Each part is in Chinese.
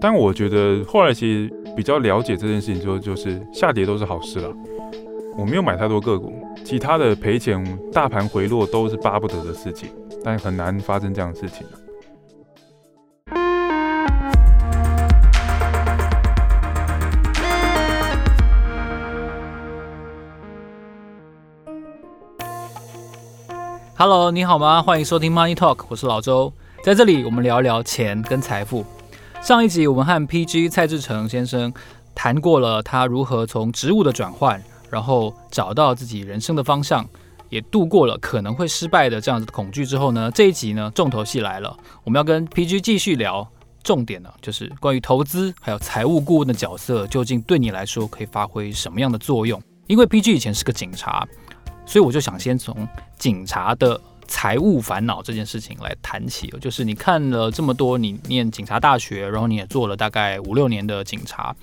但我觉得后来其实比较了解这件事情之后，就是下跌都是好事了。我没有买太多个股，其他的赔钱、大盘回落都是巴不得的事情，但很难发生这样的事情。Hello，你好吗？欢迎收听 Money Talk，我是老周，在这里我们聊一聊钱跟财富。上一集我们和 PG 蔡志成先生谈过了他如何从职务的转换，然后找到自己人生的方向，也度过了可能会失败的这样子的恐惧之后呢，这一集呢重头戏来了，我们要跟 PG 继续聊，重点呢就是关于投资还有财务顾问的角色究竟对你来说可以发挥什么样的作用？因为 PG 以前是个警察。所以我就想先从警察的财务烦恼这件事情来谈起，就是你看了这么多，你念警察大学，然后你也做了大概五六年的警察，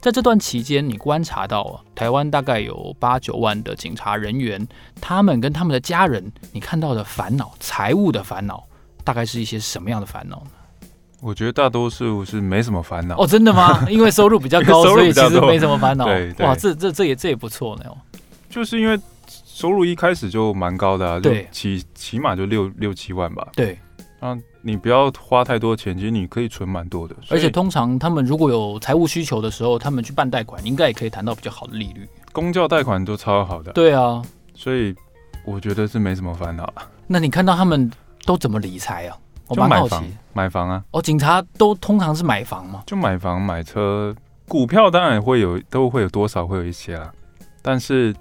在这段期间，你观察到台湾大概有八九万的警察人员，他们跟他们的家人，你看到的烦恼，财务的烦恼，大概是一些什么样的烦恼呢？我觉得大多数是没什么烦恼。哦，真的吗？因为收入比较高，所以其实没什么烦恼。哇，这这这也这也不错呢。就是因为。收入一开始就蛮高的啊，对，起起码就六六七万吧。对，啊，你不要花太多钱，其实你可以存蛮多的。而且通常他们如果有财务需求的时候，他们去办贷款，应该也可以谈到比较好的利率。公教贷款都超好的。对啊，所以我觉得是没什么烦恼。那你看到他们都怎么理财啊？我蛮好奇。买房啊。哦，警察都通常是买房吗？就买房买车，股票当然会有，都会有多少会有一些啦，但是。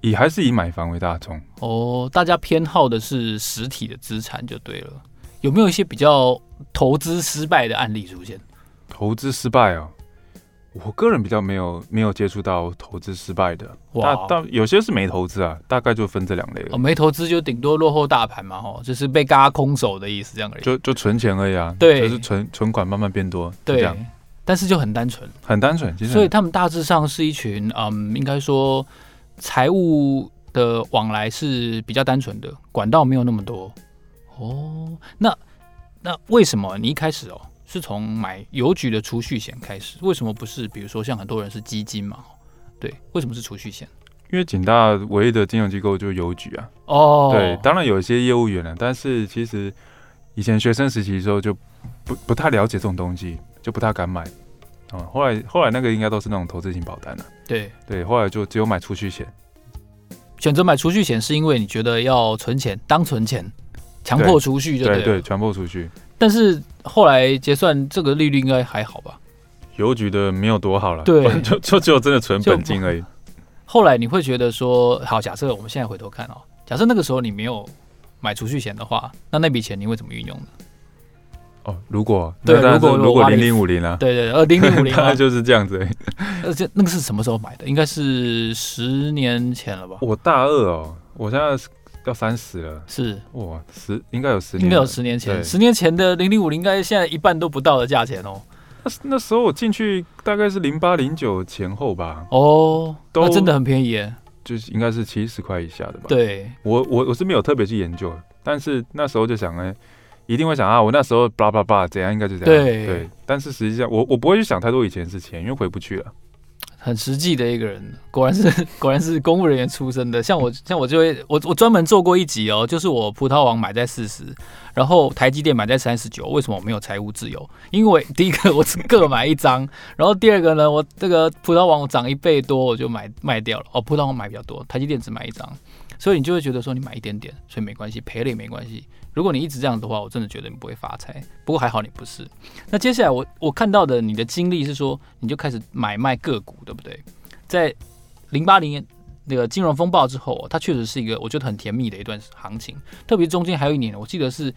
以还是以买房为大宗哦，大家偏好的是实体的资产就对了。有没有一些比较投资失败的案例出现？投资失败哦，我个人比较没有没有接触到投资失败的。哇，但有些是没投资啊，大概就分这两类了。哦，没投资就顶多落后大盘嘛，哦，就是被嘎空手的意思，这样而已。就就存钱而已啊，对，就是存存款慢慢变多，对，这样。但是就很单纯，很单纯，其实。所以他们大致上是一群，嗯，应该说。财务的往来是比较单纯的，管道没有那么多哦。那那为什么你一开始哦是从买邮局的储蓄险开始？为什么不是比如说像很多人是基金嘛？对，为什么是储蓄险？因为景大唯一的金融机构就是邮局啊。哦，对，当然有一些业务员了，但是其实以前学生时期的时候就不不太了解这种东西，就不太敢买。哦，后来后来那个应该都是那种投资型保单了。对对，后来就只有买储蓄险。选择买储蓄险是因为你觉得要存钱当存钱，强迫储蓄就对，对对，强迫储蓄。但是后来结算这个利率应该还好吧？邮局的没有多好了，对，就就只有真的存本金而已。后来你会觉得说，好，假设我们现在回头看哦，假设那个时候你没有买储蓄险的话，那那笔钱你会怎么运用呢？哦，如果对，如果如果零零五零啊，对对，呃，零零五零，大概就是这样子。而且那个是什么时候买的？应该是十年前了吧？我大二哦，我现在要三十了。是哇，十应该有十年，应该有十年前，十年前的零零五零，应该现在一半都不到的价钱哦。那那时候我进去大概是零八零九前后吧。哦，都真的很便宜耶，就是应该是七十块以下的吧？对，我我我是没有特别去研究，但是那时候就想哎。一定会想啊，我那时候叭叭叭怎样，应该就这样。对对，但是实际上我我不会去想太多以前的事情，因为回不去了。很实际的一个人，果然是 果然是公务人员出身的。像我像我就会我我专门做过一集哦，就是我葡萄王买在四十，然后台积电买在三十九，为什么我没有财务自由？因为第一个我只各买一张，然后第二个呢，我这个葡萄王涨一倍多，我就买卖掉了。哦，葡萄王买比较多，台积电只买一张，所以你就会觉得说你买一点点，所以没关系，赔了也没关系。如果你一直这样的话，我真的觉得你不会发财。不过还好你不是。那接下来我我看到的你的经历是说，你就开始买卖个股，对不对？在零八年那个金融风暴之后，它确实是一个我觉得很甜蜜的一段行情。特别中间还有一年，我记得是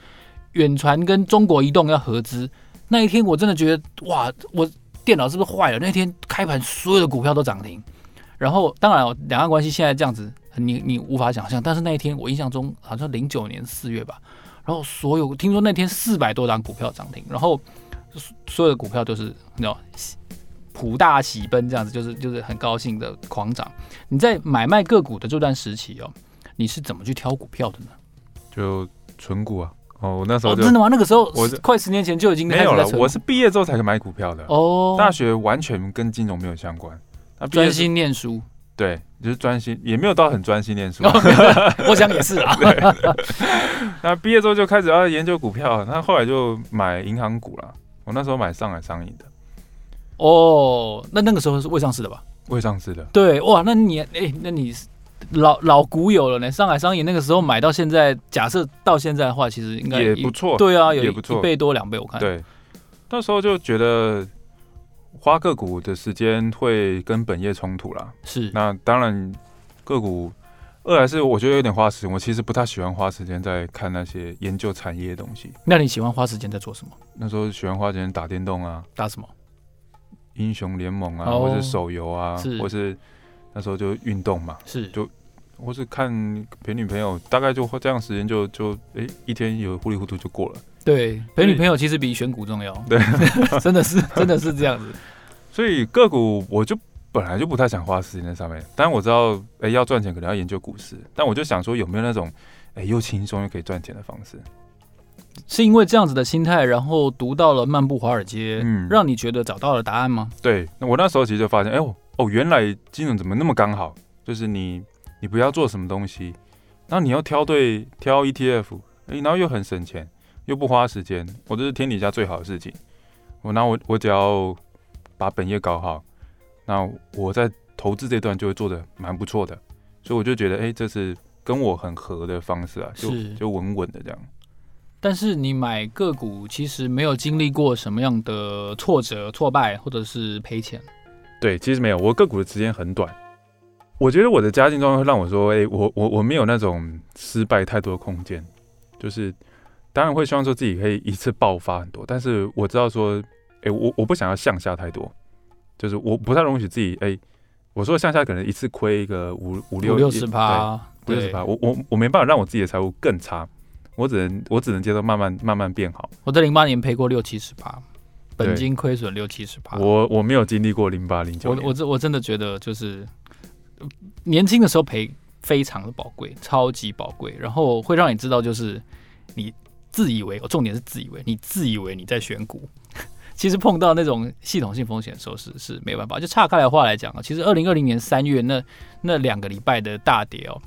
远传跟中国移动要合资那一天，我真的觉得哇，我电脑是不是坏了？那天开盘所有的股票都涨停。然后当然两岸关系现在这样子，你你无法想象。但是那一天我印象中好像零九年四月吧。然后所有听说那天四百多张股票涨停，然后所有的股票都是你知道普大喜奔这样子，就是就是很高兴的狂涨。你在买卖个股的这段时期哦，你是怎么去挑股票的呢？就存股啊，哦，我那时候真的吗？那个时候我快十年前就已经没有了。我是毕业之后才买股票的。哦，大学完全跟金融没有相关。专心念书。对，就是专心，也没有到很专心念书。哦、我想也是啊。那毕业之后就开始要研究股票，那后来就买银行股了。我那时候买上海商银的。哦，那那个时候是未上市的吧？未上市的。对，哇，那你哎、欸，那你老老股友了呢？上海商银那个时候买到现在，假设到现在的话，其实应该也不错。对啊，有也不错，一倍多两倍，我看。对，那时候就觉得花个股的时间会跟本业冲突啦。是。那当然，个股二来是我觉得有点花时间，我其实不太喜欢花时间在看那些研究产业的东西。那你喜欢花时间在做什么？那时候喜欢花时间打电动啊。打什么？英雄联盟啊，哦、或是手游啊，是或是那时候就运动嘛，是就或是看陪女朋友，大概就这样时间就就哎、欸、一天有糊里糊涂就过了。对，陪女朋友其实比选股重要。对，真的是真的是这样子。所以个股我就本来就不太想花时间在上面，当然我知道哎、欸、要赚钱可能要研究股市，但我就想说有没有那种哎、欸、又轻松又可以赚钱的方式。是因为这样子的心态，然后读到了《漫步华尔街》，嗯，让你觉得找到了答案吗？对，那我那时候其实就发现，哎呦，哦，原来金融怎么那么刚好？就是你，你不要做什么东西，然后你要挑对挑 ETF，哎，然后又很省钱，又不花时间，我这是天底下最好的事情。我那我我只要把本业搞好，那我在投资这段就会做的蛮不错的，所以我就觉得，哎，这是跟我很合的方式啊，就就稳稳的这样。但是你买个股其实没有经历过什么样的挫折、挫败或者是赔钱。对，其实没有，我个股的时间很短。我觉得我的家境状况会让我说，哎、欸，我我我没有那种失败太多的空间。就是当然会希望说自己可以一次爆发很多，但是我知道说，哎、欸，我我不想要向下太多，就是我不太容许自己，哎、欸，我说向下可能一次亏一个五五六五六十趴，五六十趴，我我我没办法让我自己的财务更差。我只能我只能接受慢慢慢慢变好。我在零八年赔过六七十趴，本金亏损六七十趴。我我没有经历过零八零九。我我真我真的觉得就是年轻的时候赔非常的宝贵，超级宝贵。然后会让你知道，就是你自以为，重点是自以为，你自以为你在选股，其实碰到那种系统性风险的时候是是没办法。就岔开来话来讲啊，其实二零二零年三月那那两个礼拜的大跌哦。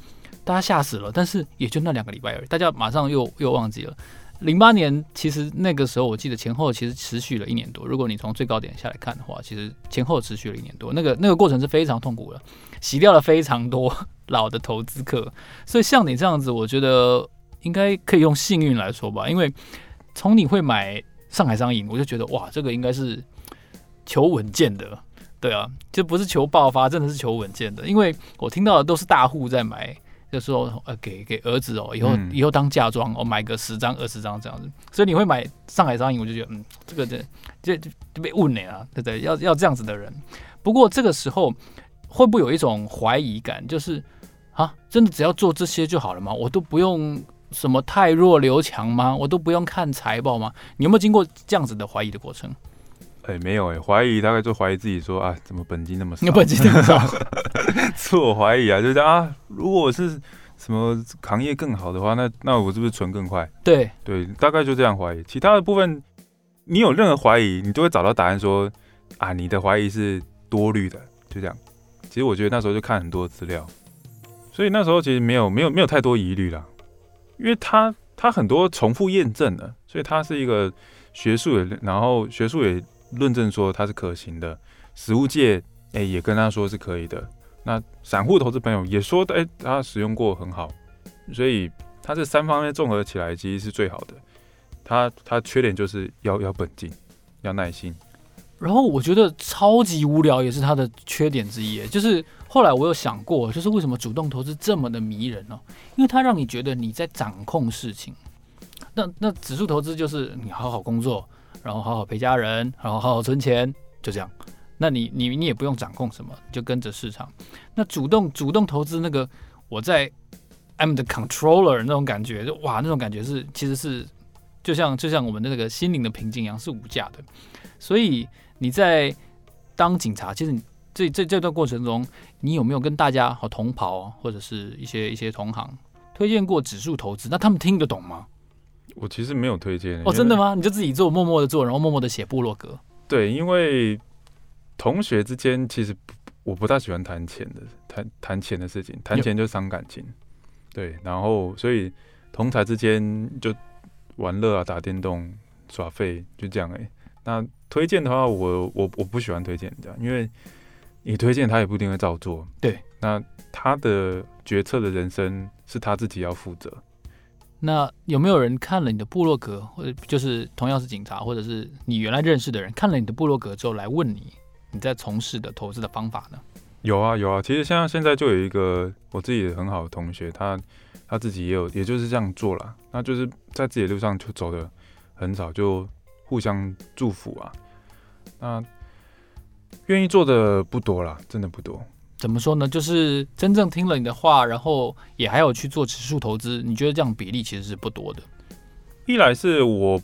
大家吓死了，但是也就那两个礼拜而已，大家马上又又忘记了。零八年其实那个时候，我记得前后其实持续了一年多。如果你从最高点下来看的话，其实前后持续了一年多。那个那个过程是非常痛苦的，洗掉了非常多 老的投资客。所以像你这样子，我觉得应该可以用幸运来说吧。因为从你会买上海商银，我就觉得哇，这个应该是求稳健的，对啊，就不是求爆发，真的是求稳健的。因为我听到的都是大户在买。就说呃，给给儿子哦，以后、嗯、以后当嫁妆，我、哦、买个十张二十张这样子，所以你会买上海商银，我就觉得嗯，这个这这就被问了啊，对不对？要要这样子的人。不过这个时候会不会有一种怀疑感，就是啊，真的只要做这些就好了吗？我都不用什么太弱留强吗？我都不用看财报吗？你有没有经过这样子的怀疑的过程？哎、欸，没有哎、欸，怀疑大概就怀疑自己说啊，怎么本金那么少？你本金那么少，自我怀疑啊，就是啊，如果我是什么行业更好的话，那那我是不是存更快？对对，大概就这样怀疑。其他的部分，你有任何怀疑，你都会找到答案说，说啊，你的怀疑是多虑的，就这样。其实我觉得那时候就看很多资料，所以那时候其实没有没有没有太多疑虑啦，因为它它很多重复验证的，所以它是一个学术也，然后学术也。论证说它是可行的，实物界哎、欸、也跟他说是可以的，那散户投资朋友也说哎、欸、他使用过很好，所以它这三方面综合起来其实是最好的。它它缺点就是要要本金，要耐心。然后我觉得超级无聊也是它的缺点之一，就是后来我有想过，就是为什么主动投资这么的迷人呢？因为它让你觉得你在掌控事情。那那指数投资就是你好好工作。然后好好陪家人，然后好好存钱，就这样。那你你你也不用掌控什么，就跟着市场。那主动主动投资那个，我在 I'm the controller 那种感觉，就哇，那种感觉是其实是就像就像我们的那个心灵的平静一样，是无价的。所以你在当警察，其实你这这这段过程中，你有没有跟大家好同袍或者是一些一些同行推荐过指数投资？那他们听得懂吗？我其实没有推荐哦，真的吗？你就自己做，默默的做，然后默默的写部落格。对，因为同学之间其实我不大喜欢谈钱的，谈谈钱的事情，谈钱就伤感情。对，然后所以同侪之间就玩乐啊，打电动、耍废，就这样哎、欸。那推荐的话，我我我不喜欢推荐这样，因为你推荐他也不一定会照做。对，那他的决策的人生是他自己要负责。那有没有人看了你的部落格，或者就是同样是警察，或者是你原来认识的人，看了你的部落格之后来问你，你在从事的投资的方法呢？有啊有啊，其实像现在就有一个我自己很好的同学，他他自己也有，也就是这样做了，那就是在自己的路上就走的很早，就互相祝福啊。那愿意做的不多啦，真的不多。怎么说呢？就是真正听了你的话，然后也还有去做指数投资，你觉得这样比例其实是不多的。一来是我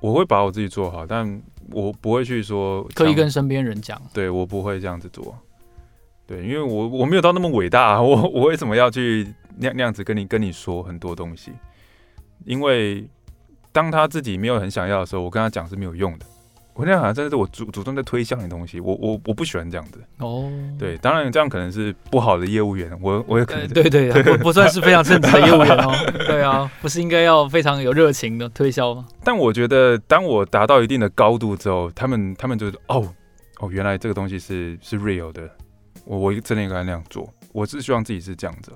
我会把我自己做好，但我不会去说刻意跟身边人讲。对，我不会这样子做。对，因为我我没有到那么伟大，我我为什么要去那那样子跟你跟你说很多东西？因为当他自己没有很想要的时候，我跟他讲是没有用的。我那样好像真的是我主主动在推销你东西，我我我不喜欢这样子哦。对，当然这样可能是不好的业务员，我我也可能对对对，不不算是非常正直的业务员哦。对啊，不是应该要非常有热情的推销吗？但我觉得当我达到一定的高度之后，他们他们就哦哦，原来这个东西是是 real 的，我我真的应该那样做。我是希望自己是这样子。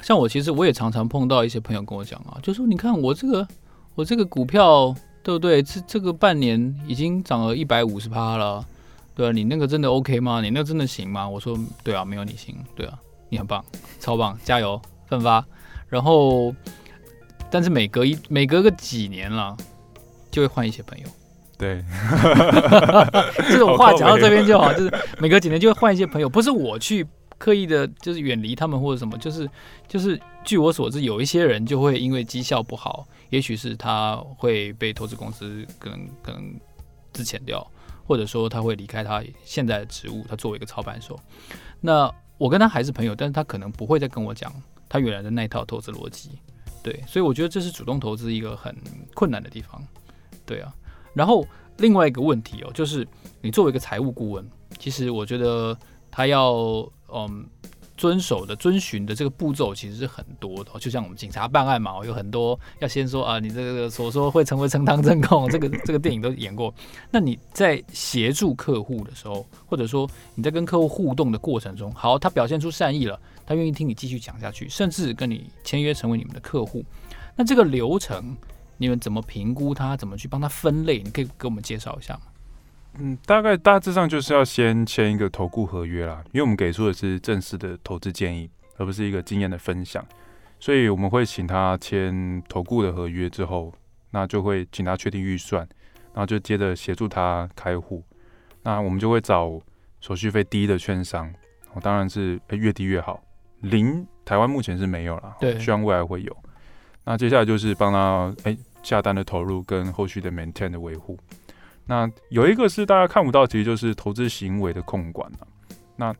像我其实我也常常碰到一些朋友跟我讲啊，就说你看我这个我这个股票。对不对？这这个半年已经涨了一百五十趴了，对啊，你那个真的 OK 吗？你那个真的行吗？我说对啊，没有你行，对啊，你很棒，超棒，加油，奋发。然后，但是每隔一每隔个几年了，就会换一些朋友。对，这种话讲到这边就好，就是每隔几年就会换一些朋友，不是我去。刻意的，就是远离他们或者什么，就是就是，据我所知，有一些人就会因为绩效不好，也许是他会被投资公司可能可能资遣掉，或者说他会离开他现在的职务，他作为一个操盘手。那我跟他还是朋友，但是他可能不会再跟我讲他原来的那一套投资逻辑。对，所以我觉得这是主动投资一个很困难的地方。对啊，然后另外一个问题哦，就是你作为一个财务顾问，其实我觉得他要。嗯，遵守的、遵循的这个步骤其实是很多的，就像我们警察办案嘛，有很多要先说啊，你这个所说会成为呈堂证供，这个这个电影都演过。那你在协助客户的时候，或者说你在跟客户互动的过程中，好，他表现出善意了，他愿意听你继续讲下去，甚至跟你签约成为你们的客户，那这个流程你们怎么评估他？怎么去帮他分类？你可以给我们介绍一下吗？嗯，大概大致上就是要先签一个投顾合约啦，因为我们给出的是正式的投资建议，而不是一个经验的分享，所以我们会请他签投顾的合约之后，那就会请他确定预算，然后就接着协助他开户，那我们就会找手续费低的券商，当然是越低越好，零台湾目前是没有了，对，希望未来会有。那接下来就是帮他哎下单的投入跟后续的 maintain 的维护。那有一个是大家看不到，其实就是投资行为的控管了。那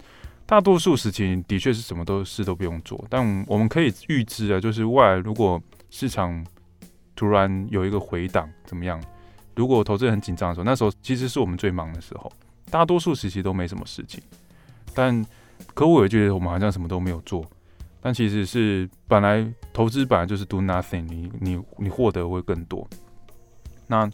大多数事情的确是什么都事都不用做，但我们可以预知啊，就是未来如果市场突然有一个回档怎么样？如果投资很紧张的时候，那时候其实是我们最忙的时候。大多数时期都没什么事情，但客户也觉得我们好像什么都没有做，但其实是本来投资本来就是 do nothing，你你你获得会更多。那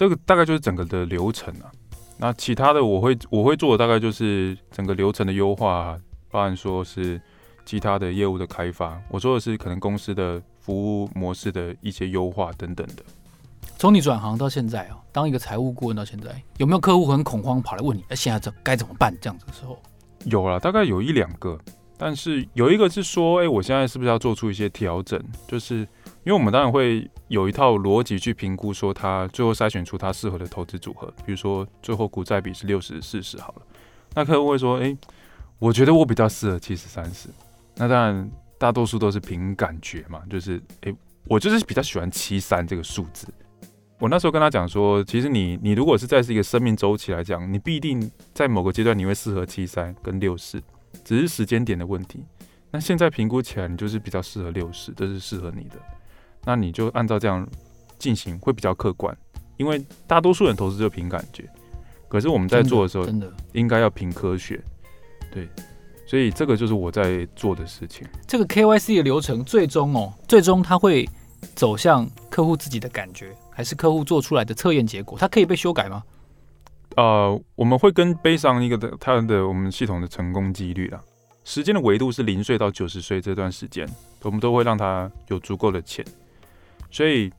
这个大概就是整个的流程啊，那其他的我会我会做的大概就是整个流程的优化，包含说是其他的业务的开发。我说的是可能公司的服务模式的一些优化等等的。从你转行到现在啊，当一个财务顾问到现在，有没有客户很恐慌跑来问你，哎现在这该怎么办？这样子的时候，有了，大概有一两个，但是有一个是说，哎，我现在是不是要做出一些调整？就是。因为我们当然会有一套逻辑去评估，说他最后筛选出他适合的投资组合。比如说，最后股债比是六十四十好了，那客户会说：“诶，我觉得我比较适合七十三十。”那当然，大多数都是凭感觉嘛，就是诶，我就是比较喜欢七三这个数字。我那时候跟他讲说，其实你你如果是在是一个生命周期来讲，你必定在某个阶段你会适合七三跟六四，只是时间点的问题。那现在评估起来，你就是比较适合六四，这是适合你的。那你就按照这样进行会比较客观，因为大多数人投资就凭感觉，可是我们在做的时候，真的应该要凭科学，对，所以这个就是我在做的事情。这个 KYC 的流程最终哦，最终它会走向客户自己的感觉，还是客户做出来的测验结果？它可以被修改吗？呃，我们会跟背上一个的它的我们系统的成功几率啦，时间的维度是零岁到九十岁这段时间，我们都会让他有足够的钱。所以，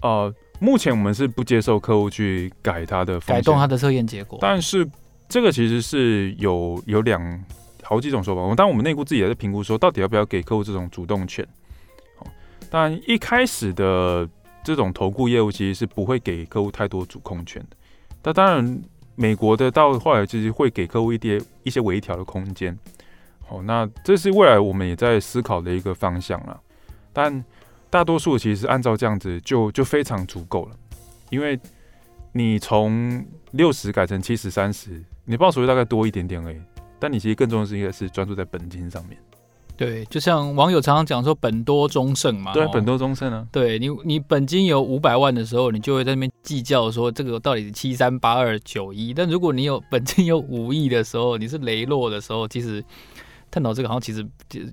呃，目前我们是不接受客户去改他的改动他的测验结果。但是这个其实是有有两好几种说法。我们当然我们内部自己也在评估说，到底要不要给客户这种主动权。好，当然一开始的这种投顾业务其实是不会给客户太多主控权的。那当然，美国的到后来其实会给客户一点一些微调的空间。好，那这是未来我们也在思考的一个方向了。但大多数其实按照这样子就就非常足够了，因为你从六十改成七十三十，你报酬率大概多一点点而已。但你其实更重要的是应该是专注在本金上面。对，就像网友常常讲说“本多终胜”嘛。对，本多终胜啊。对你，你本金有五百万的时候，你就会在那边计较说这个到底是七三八二九一。但如果你有本金有五亿的时候，你是雷洛的时候，其实探讨这个好像其实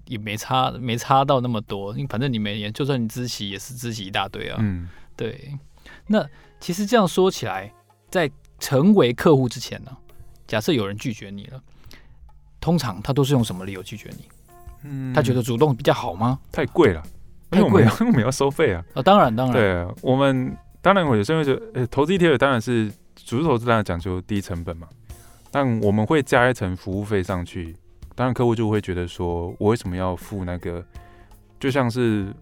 也没差，没差到那么多。因为反正你每年就算你支息也是支息一大堆啊。嗯，对。那其实这样说起来，在成为客户之前呢，假设有人拒绝你了，通常他都是用什么理由拒绝你？嗯，他觉得主动比较好吗？太贵了，太贵了，因为我们要 收费啊。啊、哦，当然当然。对，我们当然我有时候觉得，呃，投资 ETF 当然是主投资，当然讲究低成本嘛。但我们会加一层服务费上去，当然客户就会觉得说，我为什么要付那个？就像是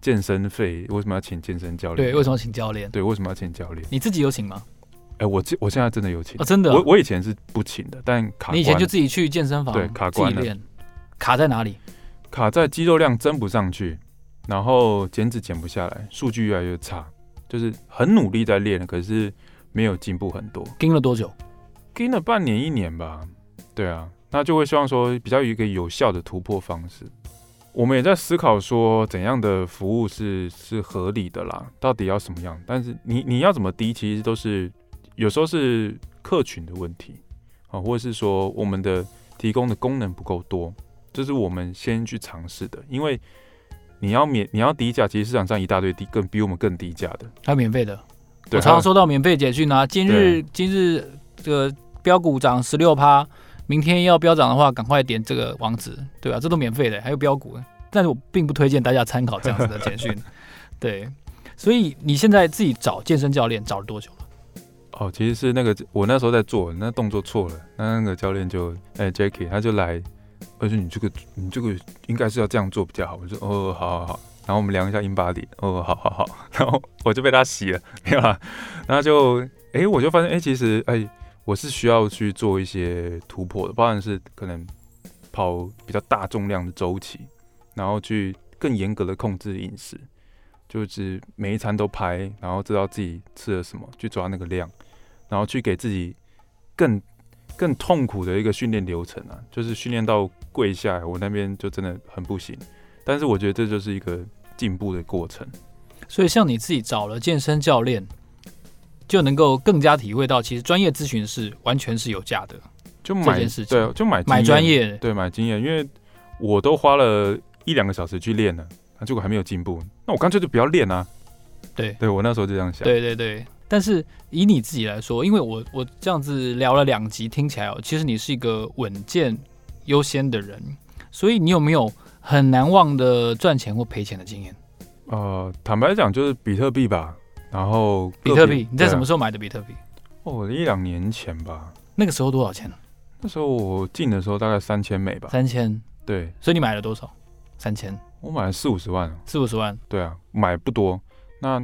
健身费，为什么要请健身教练？对，为什么要请教练？对，为什么要请教练？你自己有请吗？哎、欸，我我现在真的有请哦，真的、哦。我我以前是不请的，但卡。你以前就自己去健身房对卡关了。卡在哪里？卡在肌肉量增不上去，然后减脂减不下来，数据越来越差，就是很努力在练，可是没有进步很多。跟了多久？跟了半年一年吧。对啊，那就会希望说比较有一个有效的突破方式。我们也在思考说怎样的服务是是合理的啦，到底要什么样？但是你你要怎么低，其实都是有时候是客群的问题啊，或者是说我们的提供的功能不够多。这是我们先去尝试的，因为你要免你要低价，其实市场上一大堆低更比我们更低价的，还有免费的。我常常收到免费简讯啊，今日今日这个标股涨十六趴，明天要飙涨的话，赶快点这个网址，对吧？这都免费的，还有标股，但是我并不推荐大家参考这样子的简讯。对，所以你现在自己找健身教练找了多久了？哦，其实是那个我那时候在做，那动作错了，那那个教练就哎 Jacky 他就来。而且你这个，你这个应该是要这样做比较好。我说哦，好好好。然后我们量一下 InBody，哦，好好好。然后我就被他洗了，没有啦。然后就，哎、欸，我就发现，哎、欸，其实，哎、欸，我是需要去做一些突破的，包含是可能跑比较大重量的周期，然后去更严格的控制饮食，就是每一餐都拍，然后知道自己吃了什么，去抓那个量，然后去给自己更。更痛苦的一个训练流程啊，就是训练到跪下来，我那边就真的很不行。但是我觉得这就是一个进步的过程。所以像你自己找了健身教练，就能够更加体会到，其实专业咨询是完全是有价的。就买对，就买买专业，对，买经验。因为我都花了一两个小时去练了，那结果还没有进步，那我干脆就不要练啊。对，对我那时候就这样想。对对对。但是以你自己来说，因为我我这样子聊了两集，听起来哦，其实你是一个稳健优先的人，所以你有没有很难忘的赚钱或赔钱的经验？呃，坦白讲就是比特币吧。然后比特币，你在什么时候买的比特币？哦，一两年前吧。那个时候多少钱？那时候我进的时候大概三千美吧。三千。对。所以你买了多少？三千。我买了四五十万。四五十万。对啊，买不多。那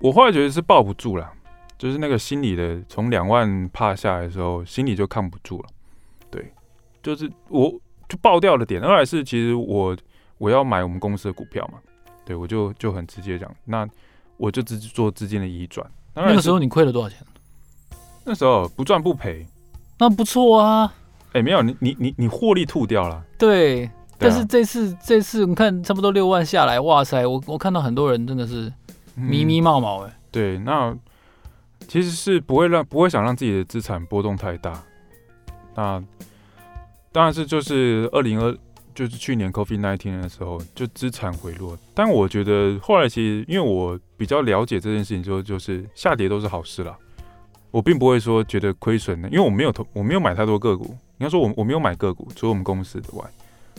我后来觉得是抱不住了。就是那个心理的，从两万趴下来的时候，心里就扛不住了。对，就是我就爆掉了点。二来是其实我我要买我们公司的股票嘛，对我就就很直接讲，那我就只做资金的移转。那个时候你亏了多少钱？那时候不赚不赔，那不错啊。哎、欸，没有你你你你获利吐掉了。对，但是这次这次你看差不多六万下来，哇塞，我我看到很多人真的是迷迷冒冒哎。对，那其实是不会让不会想让自己的资产波动太大。那当然是就是二零二就是去年 COVID-19 的时候就资产回落，但我觉得后来其实因为我比较了解这件事情之后，就是下跌都是好事啦。我并不会说觉得亏损的，因为我没有投，我没有买太多个股。应该说我我没有买个股，除了我们公司之外，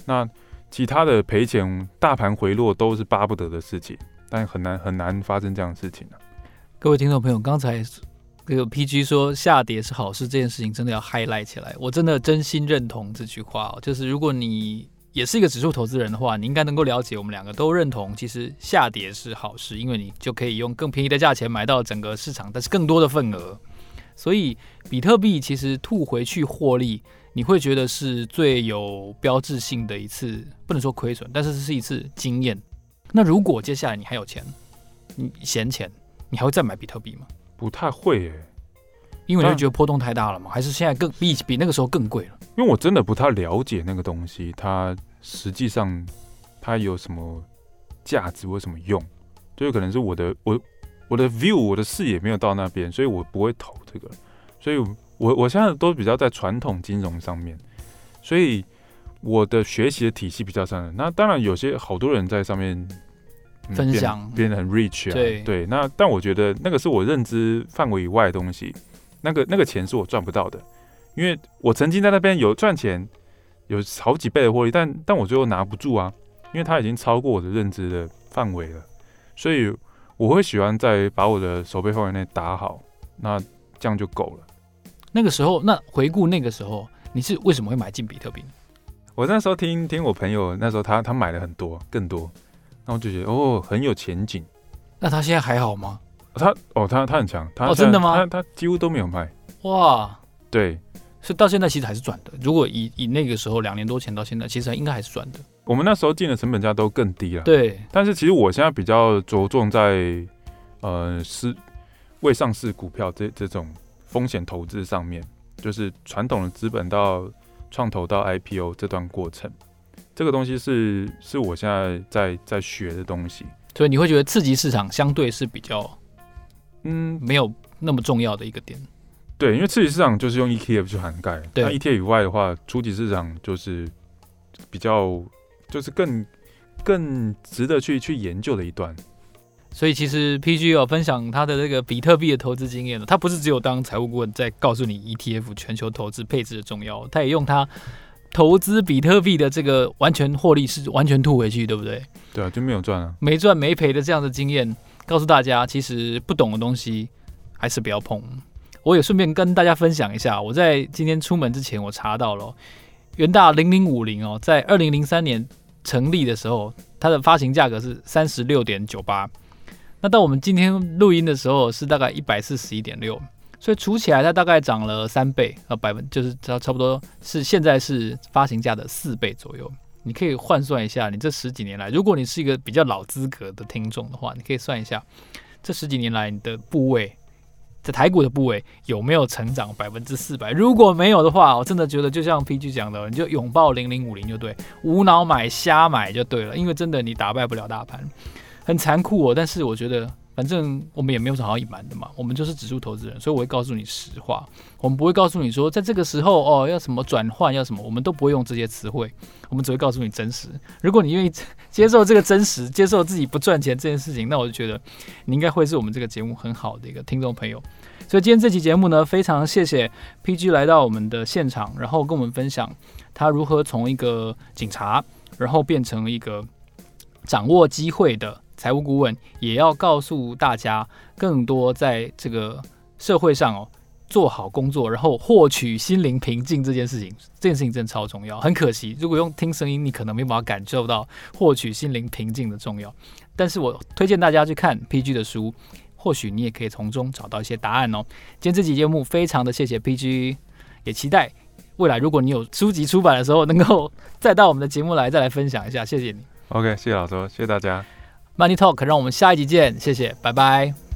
那其他的赔钱、大盘回落都是巴不得的事情，但很难很难发生这样的事情啊。各位听众朋友，刚才这个 PG 说下跌是好事，这件事情真的要 highlight 起来。我真的真心认同这句话哦，就是如果你也是一个指数投资人的话，你应该能够了解，我们两个都认同，其实下跌是好事，因为你就可以用更便宜的价钱买到整个市场，但是更多的份额。所以，比特币其实吐回去获利，你会觉得是最有标志性的一次，不能说亏损，但是这是一次经验。那如果接下来你还有钱，你闲钱，你还会再买比特币吗？不太会耶，因为你会觉得波动太大了嘛？还是现在更比比那个时候更贵了？因为我真的不太了解那个东西，它实际上它有什么价值，为什么用？就有可能是我的我。我的 view，我的视野没有到那边，所以我不会投这个。所以我我现在都比较在传统金融上面，所以我的学习的体系比较上。那当然有些好多人在上面、嗯、分享，变得很 rich 啊。对对，那但我觉得那个是我认知范围以外的东西，那个那个钱是我赚不到的，因为我曾经在那边有赚钱，有好几倍的获利，但但我最后拿不住啊，因为它已经超过我的认知的范围了，所以。我会喜欢在把我的手背范围内打好，那这样就够了。那个时候，那回顾那个时候，你是为什么会买进比特币？我那时候听听我朋友，那时候他他买了很多，更多，那我就觉得哦很有前景。那他现在还好吗？他哦他他很强，他哦真的吗？他他几乎都没有卖。哇，对。是到现在其实还是赚的。如果以以那个时候两年多前到现在，其实应该还是赚的。我们那时候进的成本价都更低了。对。但是其实我现在比较着重在呃是未上市股票这这种风险投资上面，就是传统的资本到创投到 IPO 这段过程，这个东西是是我现在在在学的东西。所以你会觉得刺激市场相对是比较嗯没有那么重要的一个点。对，因为次级市场就是用 ETF 去涵盖，对，那 ETF 以外的话，初级市场就是比较就是更更值得去去研究的一段。所以其实 PG 有分享他的这个比特币的投资经验，他不是只有当财务顾问在告诉你 ETF 全球投资配置的重要，他也用他投资比特币的这个完全获利是完全吐回去，对不对？对啊，就没有赚啊，没赚没赔的这样的经验，告诉大家，其实不懂的东西还是不要碰。我也顺便跟大家分享一下，我在今天出门之前，我查到了元大零零五零哦，在二零零三年成立的时候，它的发行价格是三十六点九八，那到我们今天录音的时候是大概一百四十一点六，所以除起来它大概涨了三倍呃，百分就是差差不多是现在是发行价的四倍左右。你可以换算一下，你这十几年来，如果你是一个比较老资格的听众的话，你可以算一下这十几年来你的部位。在台股的部位有没有成长百分之四百？如果没有的话，我真的觉得就像 PG 讲的，你就拥抱零零五零就对，无脑买瞎买就对了。因为真的你打败不了大盘，很残酷哦。但是我觉得。反正我们也没有什么好隐瞒的嘛，我们就是指数投资人，所以我会告诉你实话。我们不会告诉你说，在这个时候哦，要什么转换，要什么，我们都不会用这些词汇。我们只会告诉你真实。如果你愿意接受这个真实，接受自己不赚钱这件事情，那我就觉得你应该会是我们这个节目很好的一个听众朋友。所以今天这期节目呢，非常谢谢 PG 来到我们的现场，然后跟我们分享他如何从一个警察，然后变成一个掌握机会的。财务顾问也要告诉大家更多在这个社会上哦，做好工作，然后获取心灵平静这件事情，这件事情真的超重要。很可惜，如果用听声音，你可能没办法感受到获取心灵平静的重要。但是我推荐大家去看 PG 的书，或许你也可以从中找到一些答案哦。今天这期节目非常的谢谢 PG，也期待未来如果你有书籍出版的时候，能够再到我们的节目来再来分享一下。谢谢你。OK，谢谢老周，谢谢大家。Money Talk，让我们下一集见，谢谢，拜拜。